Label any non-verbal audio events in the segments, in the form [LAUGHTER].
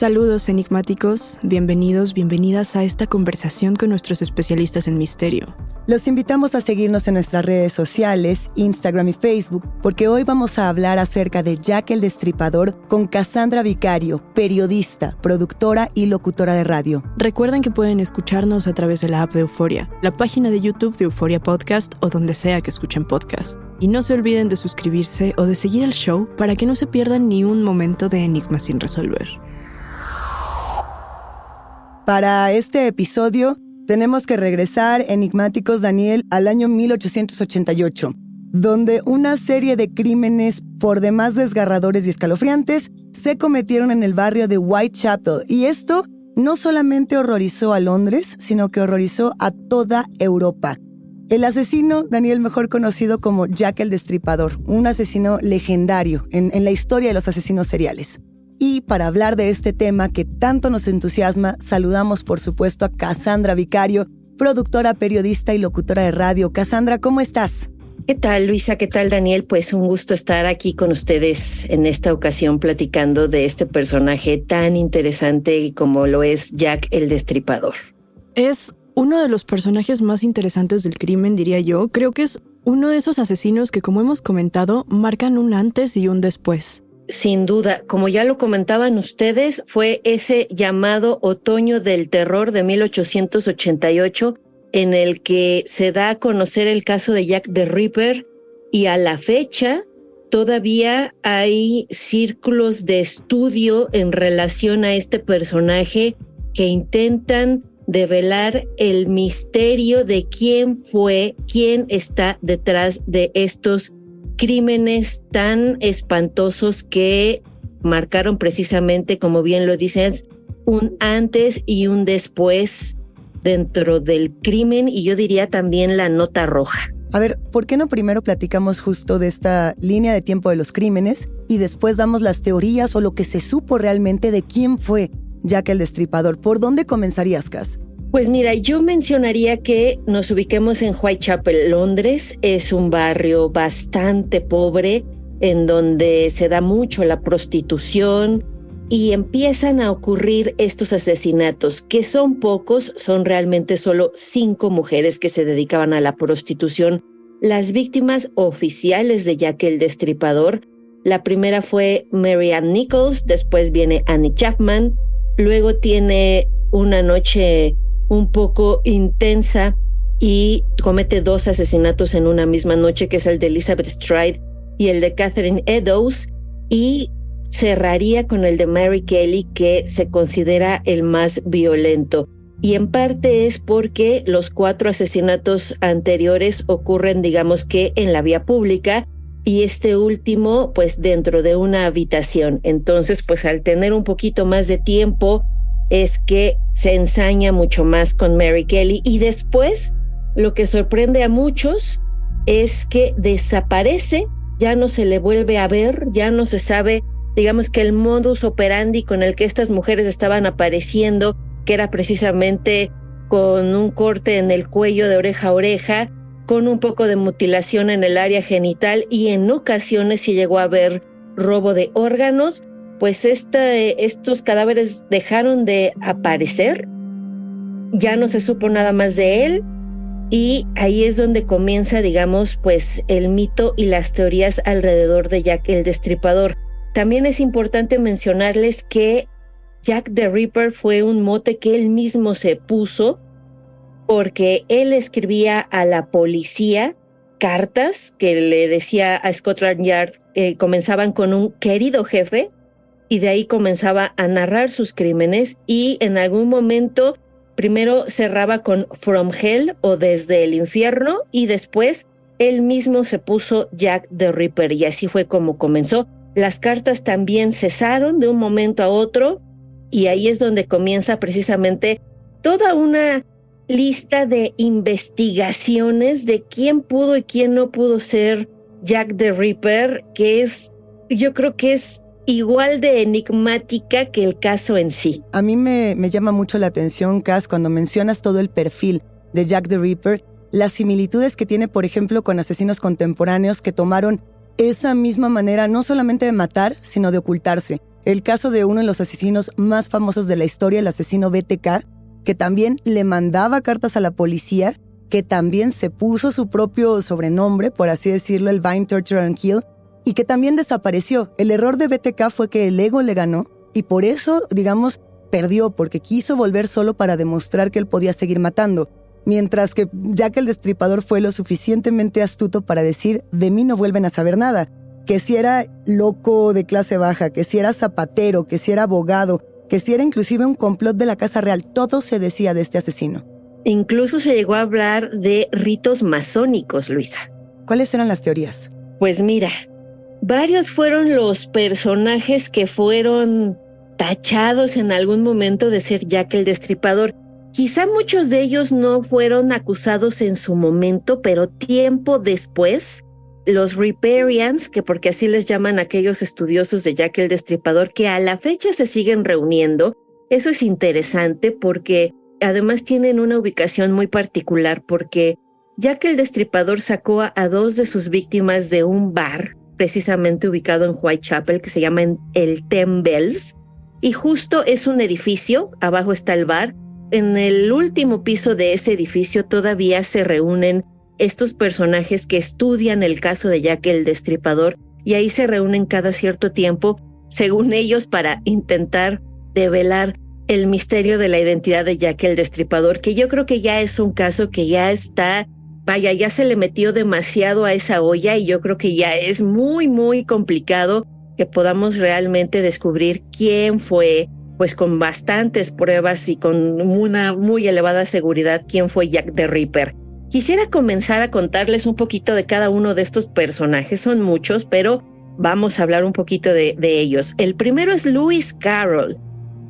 Saludos enigmáticos, bienvenidos, bienvenidas a esta conversación con nuestros especialistas en misterio. Los invitamos a seguirnos en nuestras redes sociales, Instagram y Facebook, porque hoy vamos a hablar acerca de Jack el Destripador con Cassandra Vicario, periodista, productora y locutora de radio. Recuerden que pueden escucharnos a través de la app de Euforia, la página de YouTube de Euforia Podcast o donde sea que escuchen podcast. Y no se olviden de suscribirse o de seguir el show para que no se pierdan ni un momento de enigma sin resolver. Para este episodio tenemos que regresar, enigmáticos Daniel, al año 1888, donde una serie de crímenes por demás desgarradores y escalofriantes se cometieron en el barrio de Whitechapel. Y esto no solamente horrorizó a Londres, sino que horrorizó a toda Europa. El asesino, Daniel, mejor conocido como Jack el Destripador, un asesino legendario en, en la historia de los asesinos seriales. Y para hablar de este tema que tanto nos entusiasma, saludamos por supuesto a Cassandra Vicario, productora, periodista y locutora de radio. Cassandra, ¿cómo estás? ¿Qué tal, Luisa? ¿Qué tal, Daniel? Pues un gusto estar aquí con ustedes en esta ocasión platicando de este personaje tan interesante como lo es Jack el Destripador. Es uno de los personajes más interesantes del crimen, diría yo. Creo que es uno de esos asesinos que, como hemos comentado, marcan un antes y un después sin duda, como ya lo comentaban ustedes, fue ese llamado otoño del terror de 1888 en el que se da a conocer el caso de Jack the Ripper y a la fecha todavía hay círculos de estudio en relación a este personaje que intentan develar el misterio de quién fue, quién está detrás de estos crímenes tan espantosos que marcaron precisamente, como bien lo dicen, un antes y un después dentro del crimen y yo diría también la nota roja. A ver, ¿por qué no primero platicamos justo de esta línea de tiempo de los crímenes y después damos las teorías o lo que se supo realmente de quién fue Jack el Destripador? ¿Por dónde comenzarías, Cas? Pues mira, yo mencionaría que nos ubiquemos en Whitechapel, Londres. Es un barrio bastante pobre en donde se da mucho la prostitución y empiezan a ocurrir estos asesinatos, que son pocos, son realmente solo cinco mujeres que se dedicaban a la prostitución. Las víctimas oficiales de Jack el Destripador, la primera fue Mary Ann Nichols, después viene Annie Chapman, luego tiene una noche un poco intensa y comete dos asesinatos en una misma noche, que es el de Elizabeth Stride y el de Catherine Eddowes, y cerraría con el de Mary Kelly, que se considera el más violento. Y en parte es porque los cuatro asesinatos anteriores ocurren, digamos que, en la vía pública y este último, pues dentro de una habitación. Entonces, pues al tener un poquito más de tiempo es que se ensaña mucho más con Mary Kelly. Y después lo que sorprende a muchos es que desaparece, ya no se le vuelve a ver, ya no se sabe, digamos que el modus operandi con el que estas mujeres estaban apareciendo, que era precisamente con un corte en el cuello de oreja a oreja, con un poco de mutilación en el área genital y en ocasiones se llegó a ver robo de órganos, pues estos cadáveres dejaron de aparecer, ya no se supo nada más de él y ahí es donde comienza, digamos, pues el mito y las teorías alrededor de Jack el Destripador. También es importante mencionarles que Jack the Ripper fue un mote que él mismo se puso porque él escribía a la policía cartas que le decía a Scotland Yard, eh, comenzaban con un querido jefe, y de ahí comenzaba a narrar sus crímenes y en algún momento primero cerraba con From Hell o Desde el Infierno y después él mismo se puso Jack the Ripper y así fue como comenzó. Las cartas también cesaron de un momento a otro y ahí es donde comienza precisamente toda una lista de investigaciones de quién pudo y quién no pudo ser Jack the Ripper, que es, yo creo que es igual de enigmática que el caso en sí. A mí me, me llama mucho la atención, Cass, cuando mencionas todo el perfil de Jack the Ripper, las similitudes que tiene, por ejemplo, con asesinos contemporáneos que tomaron esa misma manera no solamente de matar, sino de ocultarse. El caso de uno de los asesinos más famosos de la historia, el asesino BTK, que también le mandaba cartas a la policía, que también se puso su propio sobrenombre, por así decirlo, el Vine Torture and Kill, y que también desapareció. El error de BTK fue que el ego le ganó y por eso, digamos, perdió, porque quiso volver solo para demostrar que él podía seguir matando. Mientras que Jack el Destripador fue lo suficientemente astuto para decir, de mí no vuelven a saber nada. Que si era loco de clase baja, que si era zapatero, que si era abogado, que si era inclusive un complot de la Casa Real, todo se decía de este asesino. Incluso se llegó a hablar de ritos masónicos, Luisa. ¿Cuáles eran las teorías? Pues mira, varios fueron los personajes que fueron tachados en algún momento de ser Jack el Destripador. Quizá muchos de ellos no fueron acusados en su momento, pero tiempo después los Riparians, que porque así les llaman aquellos estudiosos de Jack el Destripador, que a la fecha se siguen reuniendo. Eso es interesante porque además tienen una ubicación muy particular porque Jack el Destripador sacó a, dos de sus víctimas de un bar precisamente ubicado en Whitechapel que se llama el Ten Bells y justo es un edificio, abajo está el bar. En el último piso de ese edificio todavía se reúnen estos personajes que estudian el caso de Jack el Destripador y ahí se reúnen cada cierto tiempo, según ellos, para intentar develar el misterio de la identidad de Jack el Destripador, que yo creo que ya es un caso que ya está, vaya, ya se le metió demasiado a esa olla y yo creo que ya es muy, muy complicado que podamos realmente descubrir quién fue, pues con bastantes pruebas y con una muy elevada seguridad, quién fue Jack the Ripper. Quisiera comenzar a contarles un poquito de cada uno de estos personajes, son muchos, pero vamos a hablar un poquito de, ellos. El primero es Lewis Carroll,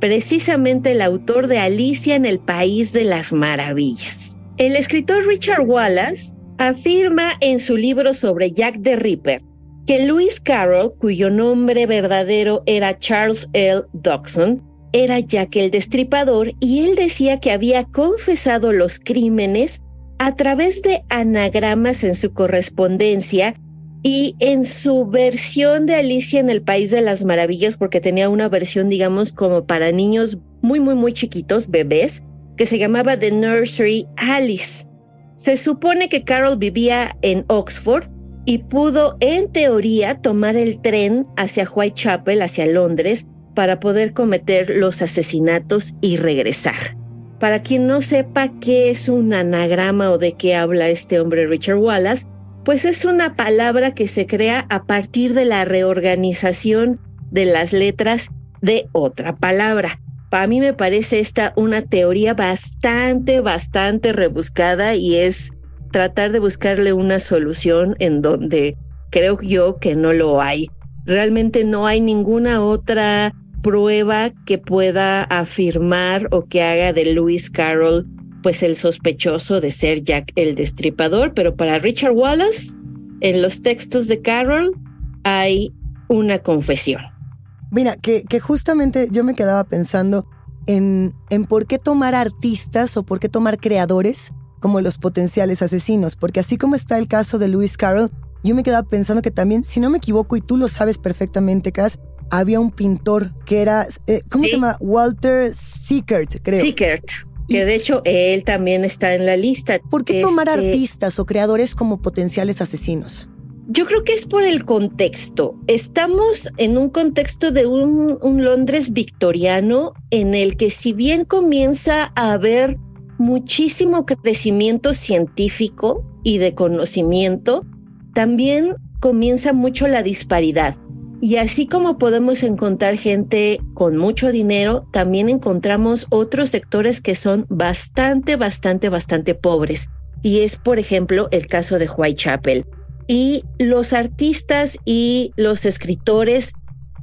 precisamente el autor de Alicia en el País de las Maravillas. El escritor Richard Wallace afirma en su libro sobre Jack the Ripper que Lewis Carroll, cuyo nombre verdadero era Charles L. Dodson, era Jack el Destripador y él decía que había confesado los crímenes a través de anagramas en su correspondencia y en su versión de Alicia en el País de las Maravillas, porque tenía una versión, digamos, como para niños muy, muy, muy chiquitos, bebés, que se llamaba The Nursery Alice. Se supone que Carol vivía en Oxford y pudo, en teoría, tomar el tren hacia Whitechapel, hacia Londres, para poder cometer los asesinatos y regresar. Para quien no sepa qué es un anagrama o de qué habla este hombre Richard Wallace, pues es una palabra que se crea a partir de la reorganización de las letras de otra palabra. Para mí me parece esta una teoría bastante, bastante rebuscada y es tratar de buscarle una solución en donde creo yo que no lo hay. Realmente no hay ninguna otra prueba que pueda afirmar o que haga de Lewis Carroll pues el sospechoso de ser Jack el Destripador, pero para Richard Wallace, en los textos de Carroll hay una confesión. Mira, que, que justamente yo me quedaba pensando en, en por qué tomar artistas o por qué tomar creadores como los potenciales asesinos, porque así como está el caso de Lewis Carroll, yo me quedaba pensando que también, si no me equivoco, y tú lo sabes perfectamente, Cass, había un pintor que era, eh, ¿cómo se llama? Walter Sickert, creo. Sickert. Que de hecho él también está en la lista. ¿Por qué tomar este artistas o creadores como potenciales asesinos? Yo creo que es por el contexto. Estamos en un contexto de un, Londres victoriano en el que si bien comienza a haber muchísimo crecimiento científico y de conocimiento, también comienza mucho la disparidad. Y así como podemos encontrar gente con mucho dinero, también encontramos otros sectores que son bastante, bastante, bastante pobres. y es, por ejemplo, el caso de Whitechapel. Y los artistas y los escritores,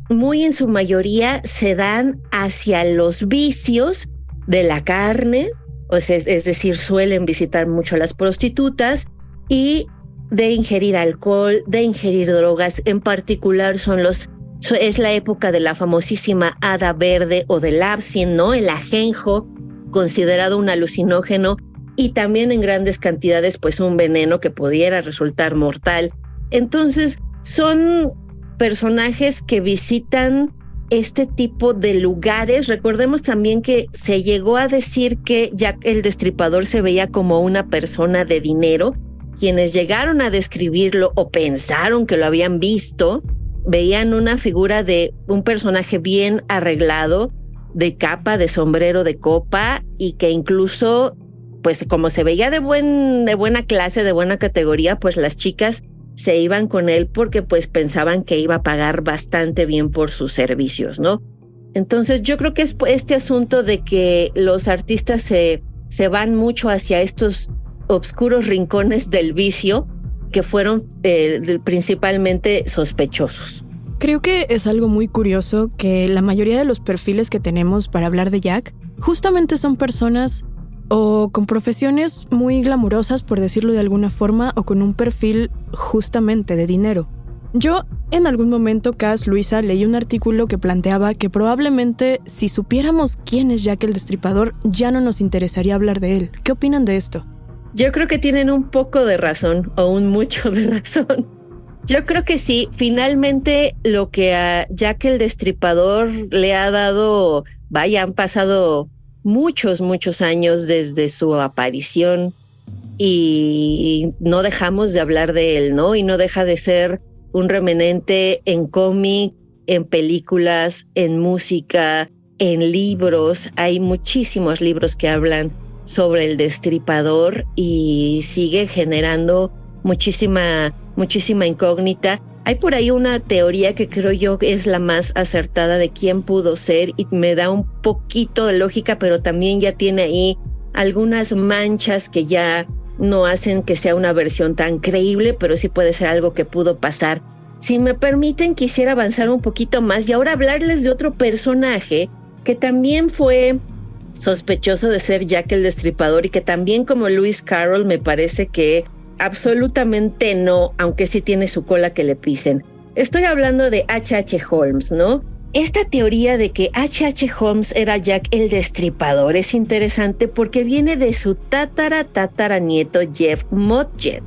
muy en su mayoría, se dan hacia los vicios de la carne, sea, es, decir, suelen visitar mucho a las prostitutas y de ingerir alcohol, de ingerir drogas, en particular son los es la época de la famosísima hada verde o del absin, ¿no? El ajenjo, considerado un alucinógeno y también en grandes cantidades, pues un veneno que pudiera resultar mortal. Entonces, son personajes que visitan este tipo de lugares. Recordemos también que se llegó a decir que Jack el Destripador se veía como una persona de dinero. Quienes llegaron a describirlo o pensaron que lo habían visto, veían una figura de un personaje bien arreglado, de capa, de sombrero de copa y que incluso, pues como se veía de, buen, de buena clase, de buena categoría, pues las chicas se iban con él porque pues pensaban que iba a pagar bastante bien por sus servicios, ¿no? Entonces yo creo que es este asunto de que los artistas se, se van mucho hacia estos obscuros rincones del vicio que fueron eh, principalmente sospechosos. Creo que es algo muy curioso que la mayoría de los perfiles que tenemos para hablar de Jack justamente son personas o con profesiones muy glamurosas, por decirlo de alguna forma, o con un perfil justamente de dinero. Yo, en algún momento, Cass, Luisa, leí un artículo que planteaba que probablemente si supiéramos quién es Jack el Destripador, ya no nos interesaría hablar de él. ¿Qué opinan de esto? Yo creo que tienen un poco de razón o un mucho de [LAUGHS] razón. Yo creo que sí, finalmente lo que a Jack el Destripador le ha dado, vaya, han pasado muchos, muchos años desde su aparición y no dejamos de hablar de él, ¿no? Y no deja de ser un remanente en cómic, en películas, en música, en libros. Hay muchísimos libros que hablan sobre el destripador y sigue generando muchísima, muchísima incógnita. Hay por ahí una teoría que creo yo es la más acertada de quién pudo ser y me da un poquito de lógica, pero también ya tiene ahí algunas manchas que ya no hacen que sea una versión tan creíble, pero sí puede ser algo que pudo pasar. Si me permiten, quisiera avanzar un poquito más y ahora hablarles de otro personaje que también fue sospechoso de ser Jack el Destripador y que también como Lewis Carroll me parece que absolutamente no, aunque sí tiene su cola que le pisen. Estoy hablando de H.H. Holmes, ¿no? Esta teoría de que H.H. Holmes era Jack el Destripador es interesante porque viene de su tatara nieto Jeff Mudgett,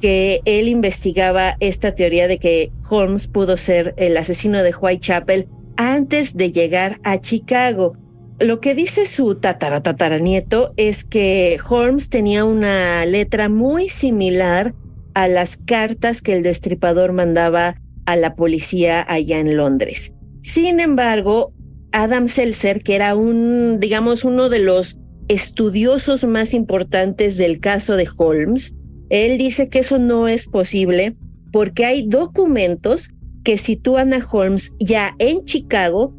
que él investigaba esta teoría de que Holmes pudo ser el asesino de Whitechapel antes de llegar a Chicago lo que dice su tatara tataranieto es que Holmes tenía una letra muy similar a las cartas que el destripador mandaba a la policía allá en Londres. Sin embargo, Adam Seltzer, que era un, digamos, uno de los estudiosos más importantes del caso de Holmes, él dice que eso no es posible porque hay documentos que sitúan a Holmes ya en Chicago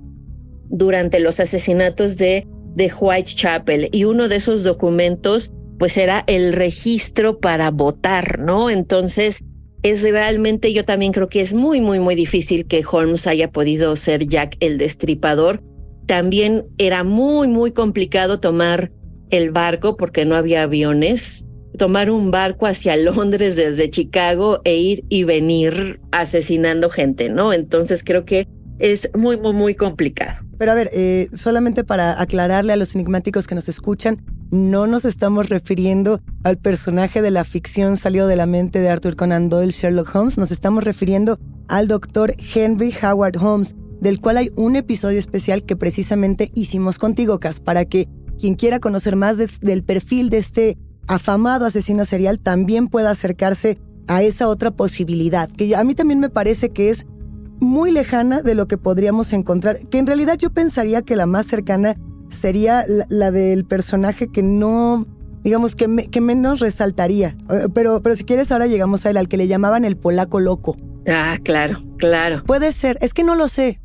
durante los asesinatos de, de Whitechapel y uno de esos documentos pues era el registro para votar, ¿no? Entonces es realmente yo también creo que es muy, muy, muy difícil que Holmes haya podido ser Jack el Destripador. También era muy, muy complicado tomar el barco porque no había aviones, tomar un barco hacia Londres desde Chicago e ir y venir asesinando gente, ¿no? Entonces creo que es muy, muy, muy complicado. Pero a ver, eh, solamente para aclararle a los enigmáticos que nos escuchan, no nos estamos refiriendo al personaje de la ficción salido de la mente de Arthur Conan Doyle, Sherlock Holmes, nos estamos refiriendo al doctor Henry Howard Holmes, del cual hay un episodio especial que precisamente hicimos contigo, Cas, para que quien quiera conocer más del perfil de este afamado asesino serial también pueda acercarse a esa otra posibilidad, que a mí también me parece que es muy lejana de lo que podríamos encontrar, que en realidad yo pensaría que la más cercana sería la, del personaje que no, digamos, que, que, menos resaltaría. Eh, pero, pero si quieres, ahora llegamos a él, al que le llamaban el polaco loco. Ah, claro, claro. Puede ser, es que no lo sé.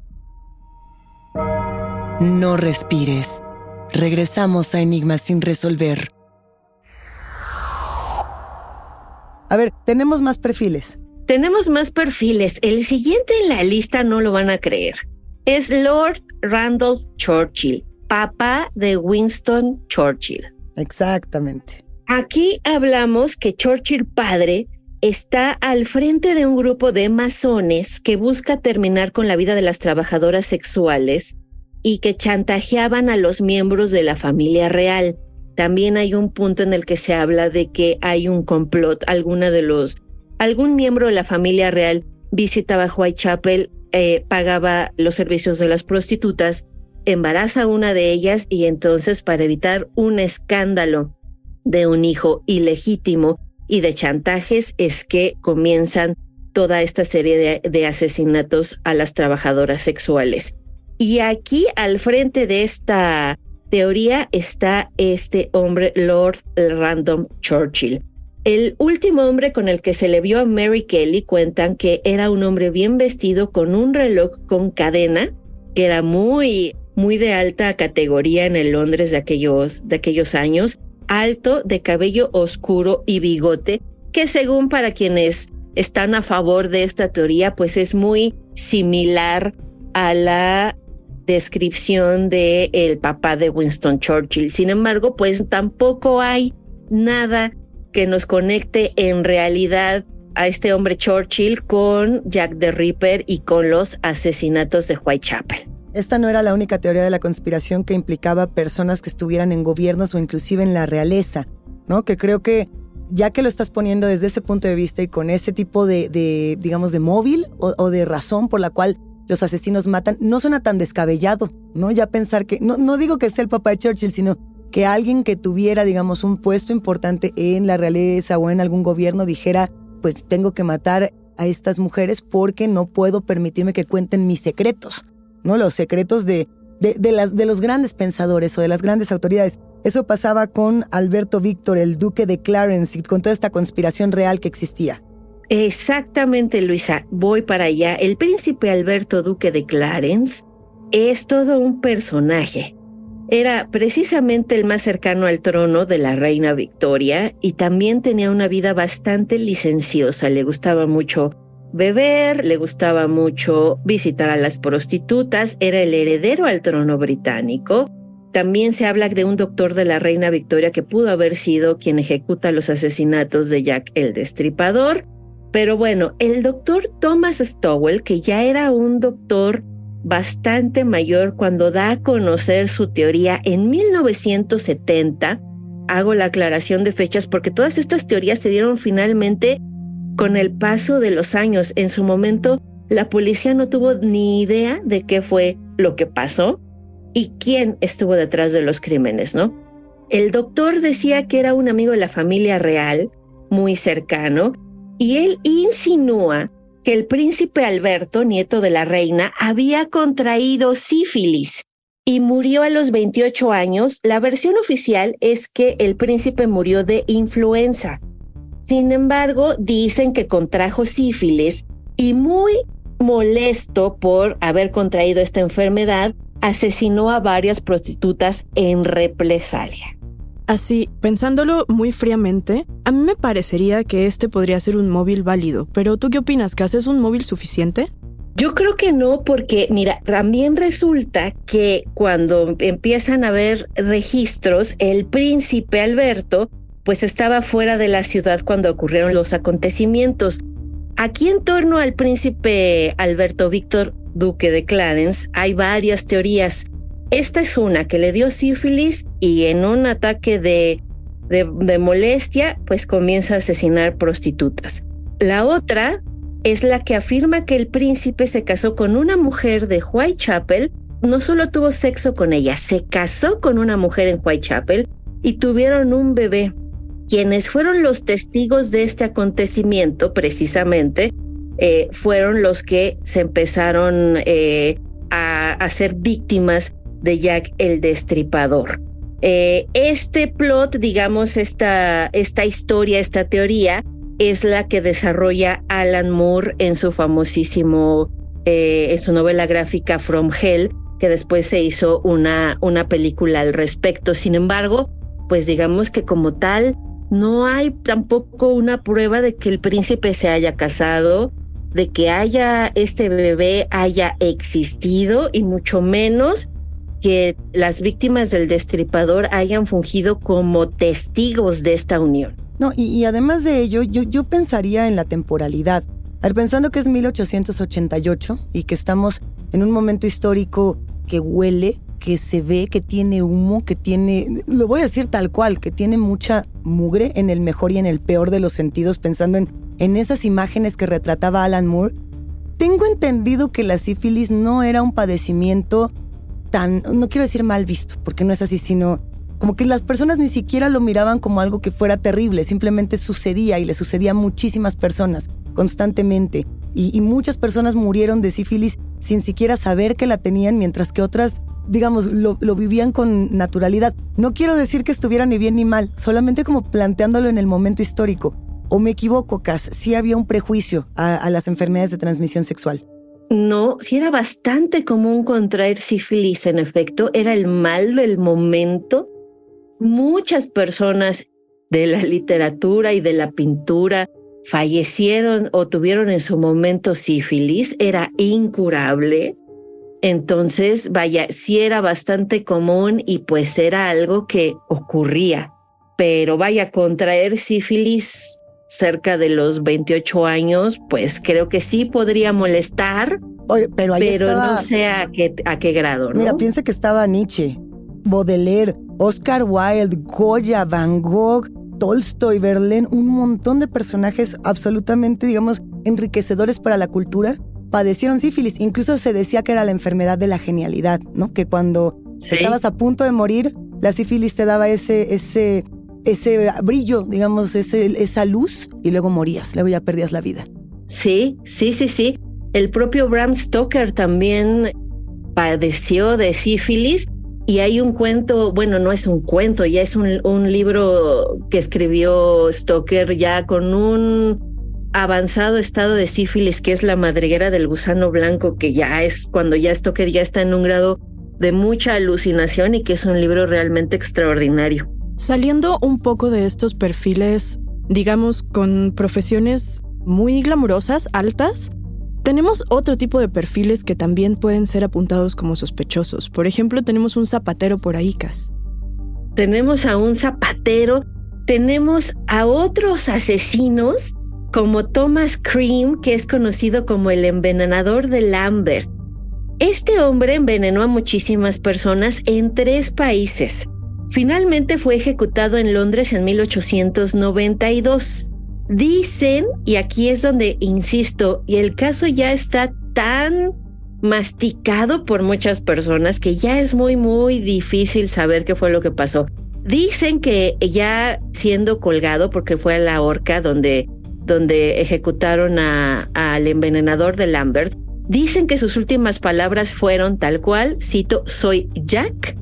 No respires. Regresamos a Enigmas sin resolver. A ver, tenemos más perfiles. Tenemos más perfiles. El siguiente en la lista no lo van a creer. Es Lord Randolph Churchill, papá de Winston Churchill. Exactamente. Aquí hablamos que Churchill padre está al frente de un grupo de masones que busca terminar con la vida de las trabajadoras sexuales y que chantajeaban a los miembros de la familia real. También hay un punto en el que se habla de que hay un complot, alguna de los, algún miembro de la familia real visitaba Whitechapel, eh, pagaba los servicios de las prostitutas, embaraza a una de ellas y entonces para evitar un escándalo de un hijo ilegítimo y de chantajes es que comienzan toda esta serie de, asesinatos a las trabajadoras sexuales. Y aquí al frente de esta teoría está este hombre, Lord Random Churchill. El último hombre con el que se le vio a Mary Kelly cuentan que era un hombre bien vestido con un reloj con cadena, que era muy, muy de alta categoría en el Londres de aquellos, de aquellos años, alto, de cabello oscuro y bigote, que según para quienes están a favor de esta teoría, pues es muy similar a la descripción de el papá de Winston Churchill. Sin embargo, pues tampoco hay nada que nos conecte en realidad a este hombre Churchill con Jack the Ripper y con los asesinatos de Whitechapel. Esta no era la única teoría de la conspiración que implicaba personas que estuvieran en gobiernos o inclusive en la realeza, ¿no? Que creo que ya que lo estás poniendo desde ese punto de vista y con ese tipo de, digamos, de móvil o, de razón por la cual los asesinos matan, no suena tan descabellado, ¿no? Ya pensar que, no, no digo que sea el papá de Churchill, sino que alguien que tuviera, digamos, un puesto importante en la realeza o en algún gobierno dijera, pues tengo que matar a estas mujeres porque no puedo permitirme que cuenten mis secretos. ¿no? Los secretos de, de, las, de los grandes pensadores o de las grandes autoridades. Eso pasaba con Alberto Víctor, el duque de Clarence, y con toda esta conspiración real que existía. Exactamente, Luisa. Voy para allá. El príncipe Alberto, duque de Clarence, es todo un personaje. Era precisamente el más cercano al trono de la reina Victoria y también tenía una vida bastante licenciosa. Le gustaba mucho beber, le gustaba mucho visitar a las prostitutas, era el heredero al trono británico. También se habla de un doctor de la reina Victoria que pudo haber sido quien ejecuta los asesinatos de Jack el Destripador. Pero bueno, el doctor Thomas Stowell, que ya era un doctor bastante mayor cuando da a conocer su teoría en 1970, hago la aclaración de fechas porque todas estas teorías se dieron finalmente con el paso de los años, en su momento, la policía no tuvo ni idea de qué fue lo que pasó y quién estuvo detrás de los crímenes, ¿no? El doctor decía que era un amigo de la familia real, muy cercano, y él insinúa que el príncipe Alberto, nieto de la reina, había contraído sífilis y murió a los 28 años. La versión oficial es que el príncipe murió de influenza. Sin embargo, dicen que contrajo sífilis y muy molesto por haber contraído esta enfermedad, asesinó a varias prostitutas en represalia. Así, pensándolo muy fríamente, a mí me parecería que este podría ser un móvil válido, pero ¿tú qué opinas? ¿Que un móvil suficiente? Yo creo que no, porque mira, también resulta que cuando empiezan a haber registros, el príncipe Alberto pues estaba fuera de la ciudad cuando ocurrieron los acontecimientos. Aquí en torno al príncipe Alberto Víctor, duque de Clarence, hay varias teorías. Esta es una que le dio sífilis y en un ataque de, de, molestia, pues comienza a asesinar prostitutas. La otra es la que afirma que el príncipe se casó con una mujer de Whitechapel, no solo tuvo sexo con ella, se casó con una mujer en Whitechapel y tuvieron un bebé. Quienes fueron los testigos de este acontecimiento, precisamente, eh, fueron los que se empezaron eh, a, hacer ser víctimas de Jack el Destripador. Eh, este plot, digamos, esta, esta historia, esta teoría, es la que desarrolla Alan Moore en su famosísimo, en su novela gráfica From Hell, que después se hizo una, una película al respecto. Sin embargo, pues digamos que como tal, no hay tampoco una prueba de que el príncipe se haya casado, de que haya este bebé haya existido y mucho menos que las víctimas del destripador hayan fungido como testigos de esta unión. No, y, además de ello, yo, yo pensaría en la temporalidad. A ver, pensando que es 1888 y que estamos en un momento histórico que huele, que se ve, que tiene humo, que tiene, lo voy a decir tal cual, que tiene mucha mugre en el mejor y en el peor de los sentidos, pensando en, en esas imágenes que retrataba Alan Moore. Tengo entendido que la sífilis no era un padecimiento tan, no quiero decir mal visto, porque no es así, sino como que las personas ni siquiera lo miraban como algo que fuera terrible, simplemente sucedía y le sucedía a muchísimas personas constantemente. Y, muchas personas murieron de sífilis sin siquiera saber que la tenían, mientras que otras, digamos, lo, vivían con naturalidad. No quiero decir que estuviera ni bien ni mal, solamente como planteándolo en el momento histórico. ¿O me equivoco, Cass? Sí había un prejuicio a las enfermedades de transmisión sexual. No, sí era bastante común contraer sífilis, en efecto, era el mal del momento. Muchas personas de la literatura y de la pintura fallecieron o tuvieron en su momento sífilis, era incurable. Entonces, vaya, sí era bastante común y pues era algo que ocurría. Pero vaya, contraer sífilis cerca de los 28 años, pues creo que sí podría molestar, pero, no sé a qué, a qué grado. ¿no? Mira, piensa que estaba Nietzsche, Baudelaire, Oscar Wilde, Goya, Van Gogh, Tolstoy, Verlaine, un montón de personajes absolutamente, digamos, enriquecedores para la cultura, padecieron sífilis. Incluso se decía que era la enfermedad de la genialidad, ¿no? Que cuando estabas a punto de morir, la sífilis te daba ese, ese ese brillo, digamos, ese, esa luz y luego morías, luego ya perdías la vida. Sí, sí, sí, sí. El propio Bram Stoker también padeció de sífilis y hay un cuento, bueno, no es un cuento, ya es un, un libro que escribió Stoker ya con un avanzado estado de sífilis, que es la madriguera del gusano blanco, que ya es cuando ya Stoker ya está en un grado de mucha alucinación y que es un libro realmente extraordinario. Saliendo un poco de estos perfiles, digamos, con profesiones muy glamurosas, altas, tenemos otro tipo de perfiles que también pueden ser apuntados como sospechosos. Por ejemplo, tenemos un zapatero por ahí, Cas. Tenemos a un zapatero, tenemos a otros asesinos como Thomas Cream, que es conocido como el envenenador de Lambert. Este hombre envenenó a muchísimas personas en tres países. Finalmente fue ejecutado en Londres en 1892. Dicen, y aquí es donde insisto, y el caso ya está tan masticado por muchas personas que ya es muy, muy difícil saber qué fue lo que pasó. Dicen que ya siendo colgado, porque fue a la horca donde, donde ejecutaron al envenenador de Lambert, dicen que sus últimas palabras fueron tal cual, cito, soy Jack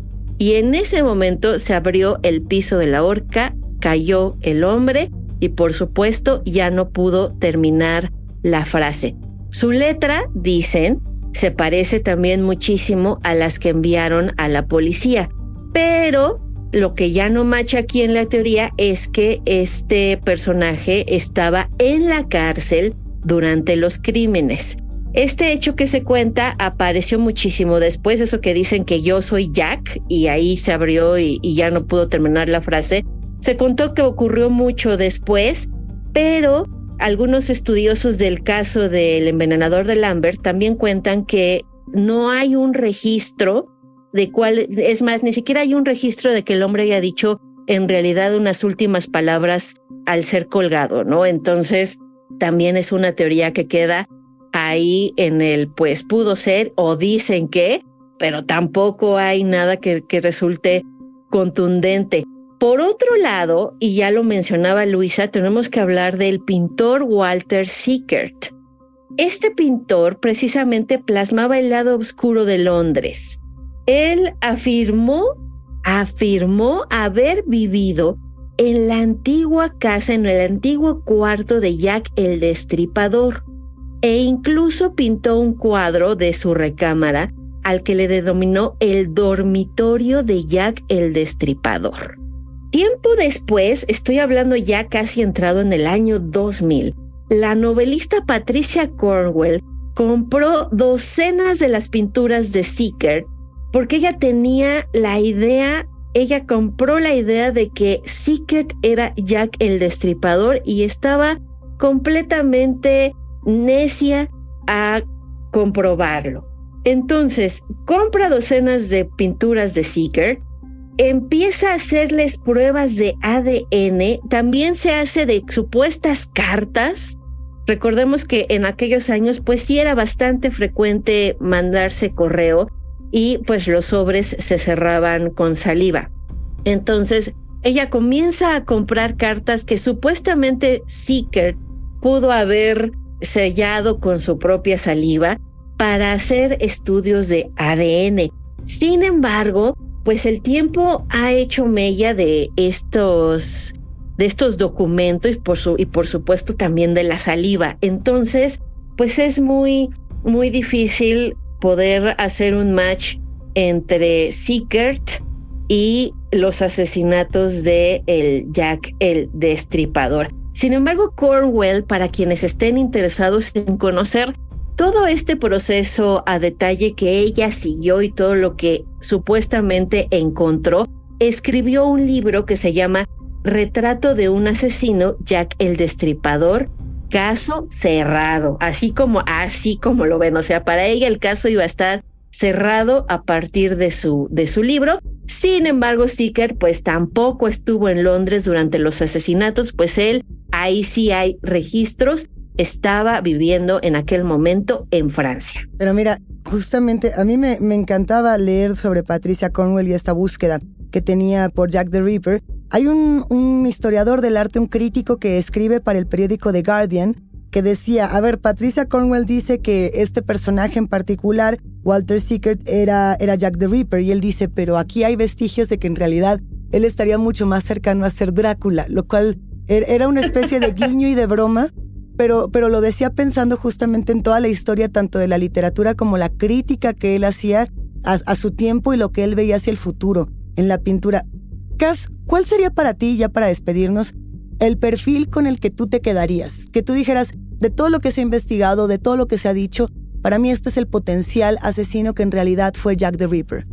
y en ese momento se abrió el piso de la horca, cayó el hombre y por supuesto ya no pudo terminar la frase. Su letra, dicen, se parece también muchísimo a las que enviaron a la policía, pero lo que ya no macha aquí en la teoría es que este personaje estaba en la cárcel durante los crímenes. Este hecho que se cuenta apareció muchísimo después, eso que dicen que yo soy Jack y ahí se abrió y, ya no pudo terminar la frase. Se contó que ocurrió mucho después, pero algunos estudiosos del caso del envenenador de Lambert también cuentan que no hay un registro de cuál, es más, ni siquiera hay un registro de que el hombre haya dicho en realidad unas últimas palabras al ser colgado, ¿no? Entonces, también es una teoría que queda ahí en el pues pudo ser o dicen que, pero tampoco hay nada que, que resulte contundente. Por otro lado, y ya lo mencionaba Luisa, tenemos que hablar del pintor Walter Sickert. Este pintor precisamente plasmaba el lado oscuro de Londres. Él afirmó, afirmó haber vivido en la antigua casa, en el antiguo cuarto de Jack el Destripador e incluso pintó un cuadro de su recámara al que le denominó el dormitorio de Jack el Destripador. Tiempo después, estoy hablando ya casi entrado en el año 2000, la novelista Patricia Cornwell compró docenas de las pinturas de Seeker porque ella tenía la idea, ella compró la idea de que Seeker era Jack el Destripador y estaba completamente necia a comprobarlo. Entonces, compra docenas de pinturas de Seeker, empieza a hacerles pruebas de ADN, también se hace de supuestas cartas. Recordemos que en aquellos años pues sí era bastante frecuente mandarse correo y pues los sobres se cerraban con saliva. Entonces, ella comienza a comprar cartas que supuestamente Seeker pudo haber sellado con su propia saliva para hacer estudios de ADN. Sin embargo, pues el tiempo ha hecho mella de estos de estos documentos y por, su, y por supuesto también de la saliva. Entonces, pues es muy muy difícil poder hacer un match entre Seekert y los asesinatos de el Jack el Destripador. Sin embargo, Cornwell, para quienes estén interesados en conocer todo este proceso a detalle que ella siguió y todo lo que supuestamente encontró, escribió un libro que se llama Retrato de un asesino, Jack el Destripador, caso cerrado, así como así como lo ven, o sea, para ella el caso iba a estar cerrado a partir de su de su libro. Sin embargo, Seeker pues tampoco estuvo en Londres durante los asesinatos, pues él ahí sí hay registros, estaba viviendo en aquel momento en Francia. Pero mira, justamente a mí me, me encantaba leer sobre Patricia Cornwell y esta búsqueda que tenía por Jack the Ripper. Hay un, un historiador del arte, un crítico que escribe para el periódico The Guardian, que decía, a ver, Patricia Cornwell dice que este personaje en particular, Walter Sickert, era, era Jack the Ripper, y él dice, pero aquí hay vestigios de que en realidad él estaría mucho más cercano a ser Drácula, lo cual Er, era una especie de guiño y de broma, pero, pero lo decía pensando justamente en toda la historia, tanto de la literatura como la crítica que él hacía a, su tiempo y lo que él veía hacia el futuro en la pintura. Cass, ¿cuál sería para ti, ya para despedirnos, el perfil con el que tú te quedarías? Que tú dijeras, de todo lo que se ha investigado, de todo lo que se ha dicho, para mí este es el potencial asesino que en realidad fue Jack the Ripper.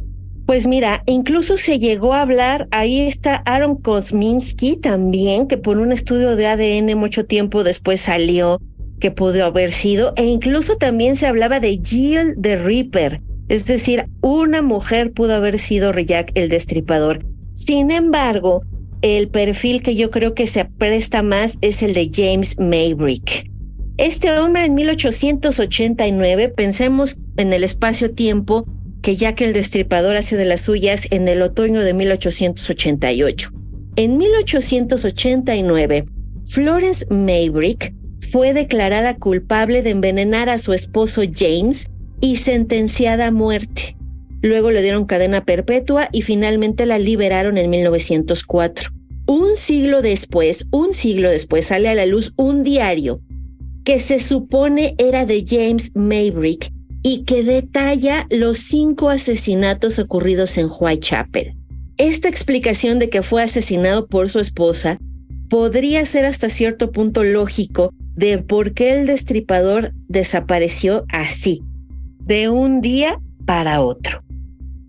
Pues mira, incluso se llegó a hablar, ahí está Aaron Kosminski también, que por un estudio de ADN mucho tiempo después salió que pudo haber sido, e incluso también se hablaba de Jill the Reaper, es decir, una mujer pudo haber sido Jack el Destripador. Sin embargo, el perfil que yo creo que se presta más es el de James Maybrick. Este hombre en 1889, pensemos en el espacio-tiempo, que Jack el Destripador hace de las suyas en el otoño de 1888. En 1889, Florence Maybrick fue declarada culpable de envenenar a su esposo James y sentenciada a muerte. Luego le dieron cadena perpetua y finalmente la liberaron en 1904. Un siglo después, un siglo después sale a la luz un diario que se supone era de James Maybrick y que detalla los cinco asesinatos ocurridos en Whitechapel. Esta explicación de que fue asesinado por su esposa podría ser hasta cierto punto lógico de por qué el destripador desapareció así, de un día para otro.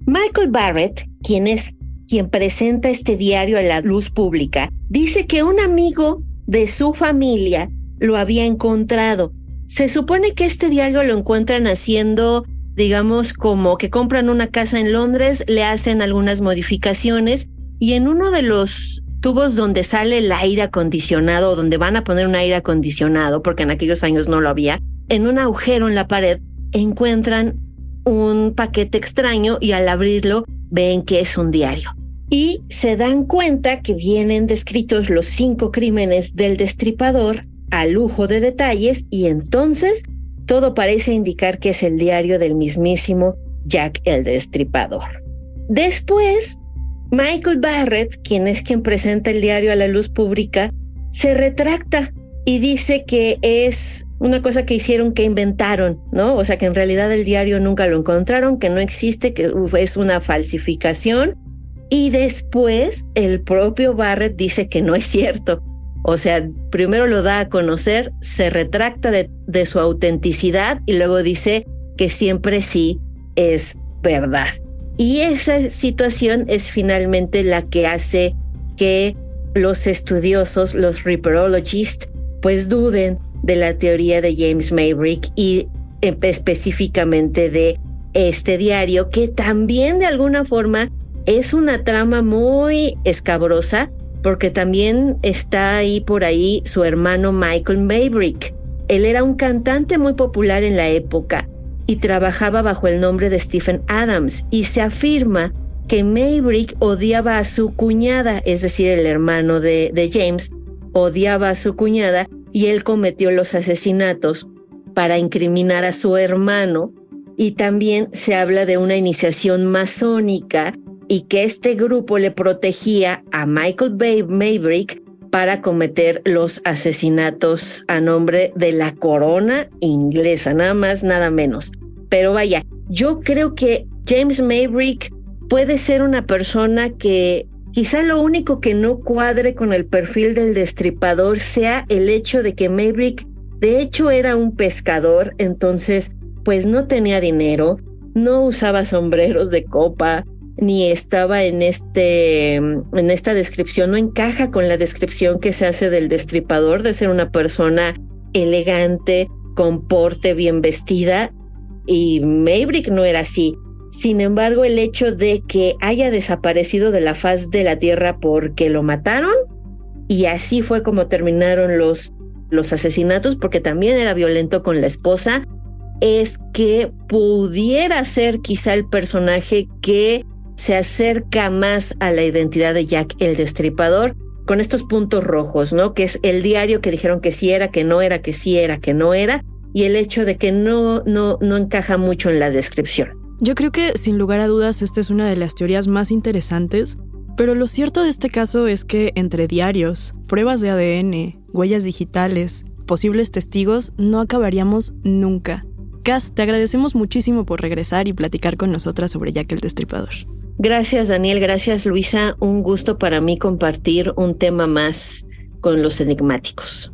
Michael Barrett, quien es quien presenta este diario a la luz pública, dice que un amigo de su familia lo había encontrado. Se supone que este diario lo encuentran haciendo, digamos, como que compran una casa en Londres, le hacen algunas modificaciones y en uno de los tubos donde sale el aire acondicionado, donde van a poner un aire acondicionado, porque en aquellos años no lo había, en un agujero en la pared encuentran un paquete extraño y al abrirlo ven que es un diario. Y se dan cuenta que vienen descritos los cinco crímenes del destripador a lujo de detalles y entonces todo parece indicar que es el diario del mismísimo Jack el Destripador. Después, Michael Barrett, quien es quien presenta el diario a la luz pública, se retracta y dice que es una cosa que hicieron, que inventaron, ¿no? O sea, que en realidad el diario nunca lo encontraron, que no existe, que es una falsificación Y después el propio Barrett dice que no es cierto. O sea, primero lo da a conocer, se retracta de, de su autenticidad y luego dice que siempre sí es verdad. Y esa situación es finalmente la que hace que los estudiosos, los Reaperologists, pues duden de la teoría de James Maverick y específicamente de este diario, que también de alguna forma es una trama muy escabrosa, porque también está ahí por ahí su hermano Michael Maverick. Él era un cantante muy popular en la época y trabajaba bajo el nombre de Stephen Adams y se afirma que Maverick odiaba a su cuñada, es decir, el hermano de, de James, odiaba a su cuñada y él cometió los asesinatos para incriminar a su hermano y también se habla de una iniciación masónica y que este grupo le protegía a Michael Bay Maverick para cometer los asesinatos a nombre de la corona inglesa, nada más, nada menos. Pero vaya, yo creo que James Maverick puede ser una persona que quizá lo único que no cuadre con el perfil del destripador sea el hecho de que Maverick de hecho era un pescador, entonces pues no tenía dinero, no usaba sombreros de copa, ni estaba en este en esta descripción, no encaja con la descripción que se hace del destripador de ser una persona elegante, con porte bien vestida y Maverick no era así. Sin embargo, el hecho de que haya desaparecido de la faz de la tierra porque lo mataron y así fue como terminaron los los asesinatos porque también era violento con la esposa es que pudiera ser quizá el personaje que se acerca más a la identidad de Jack el Destripador con estos puntos rojos, ¿no? Que es el diario que dijeron que sí era, que no era, que sí era, que no era, y el hecho de que no, no, no encaja mucho en la descripción. Yo creo que sin lugar a dudas esta es una de las teorías más interesantes, pero lo cierto de este caso es que entre diarios, pruebas de ADN, huellas digitales, posibles testigos, no acabaríamos nunca. Cass, te agradecemos muchísimo por regresar y platicar con nosotras sobre Jack el Destripador. Gracias Daniel, gracias Luisa. Un gusto para mí compartir un tema más con los enigmáticos.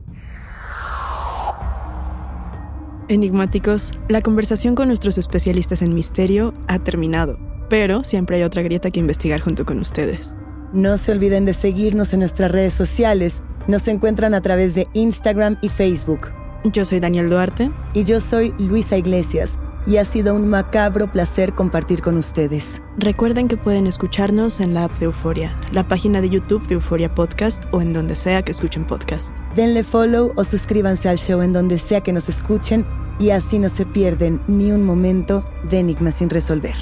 Enigmáticos, la conversación con nuestros especialistas en misterio ha terminado, pero siempre hay otra grieta que investigar junto con ustedes. No se olviden de seguirnos en nuestras redes sociales. Nos encuentran a través de Instagram y Facebook. Yo soy Daniel Duarte. Y yo soy Luisa Iglesias. Y ha sido un macabro placer compartir con ustedes. Recuerden que pueden escucharnos en la app de Euforia, la página de YouTube de Euforia Podcast o en donde sea que escuchen podcast. Denle follow o suscríbanse al show en donde sea que nos escuchen y así no se pierden ni un momento de Enigma sin resolver.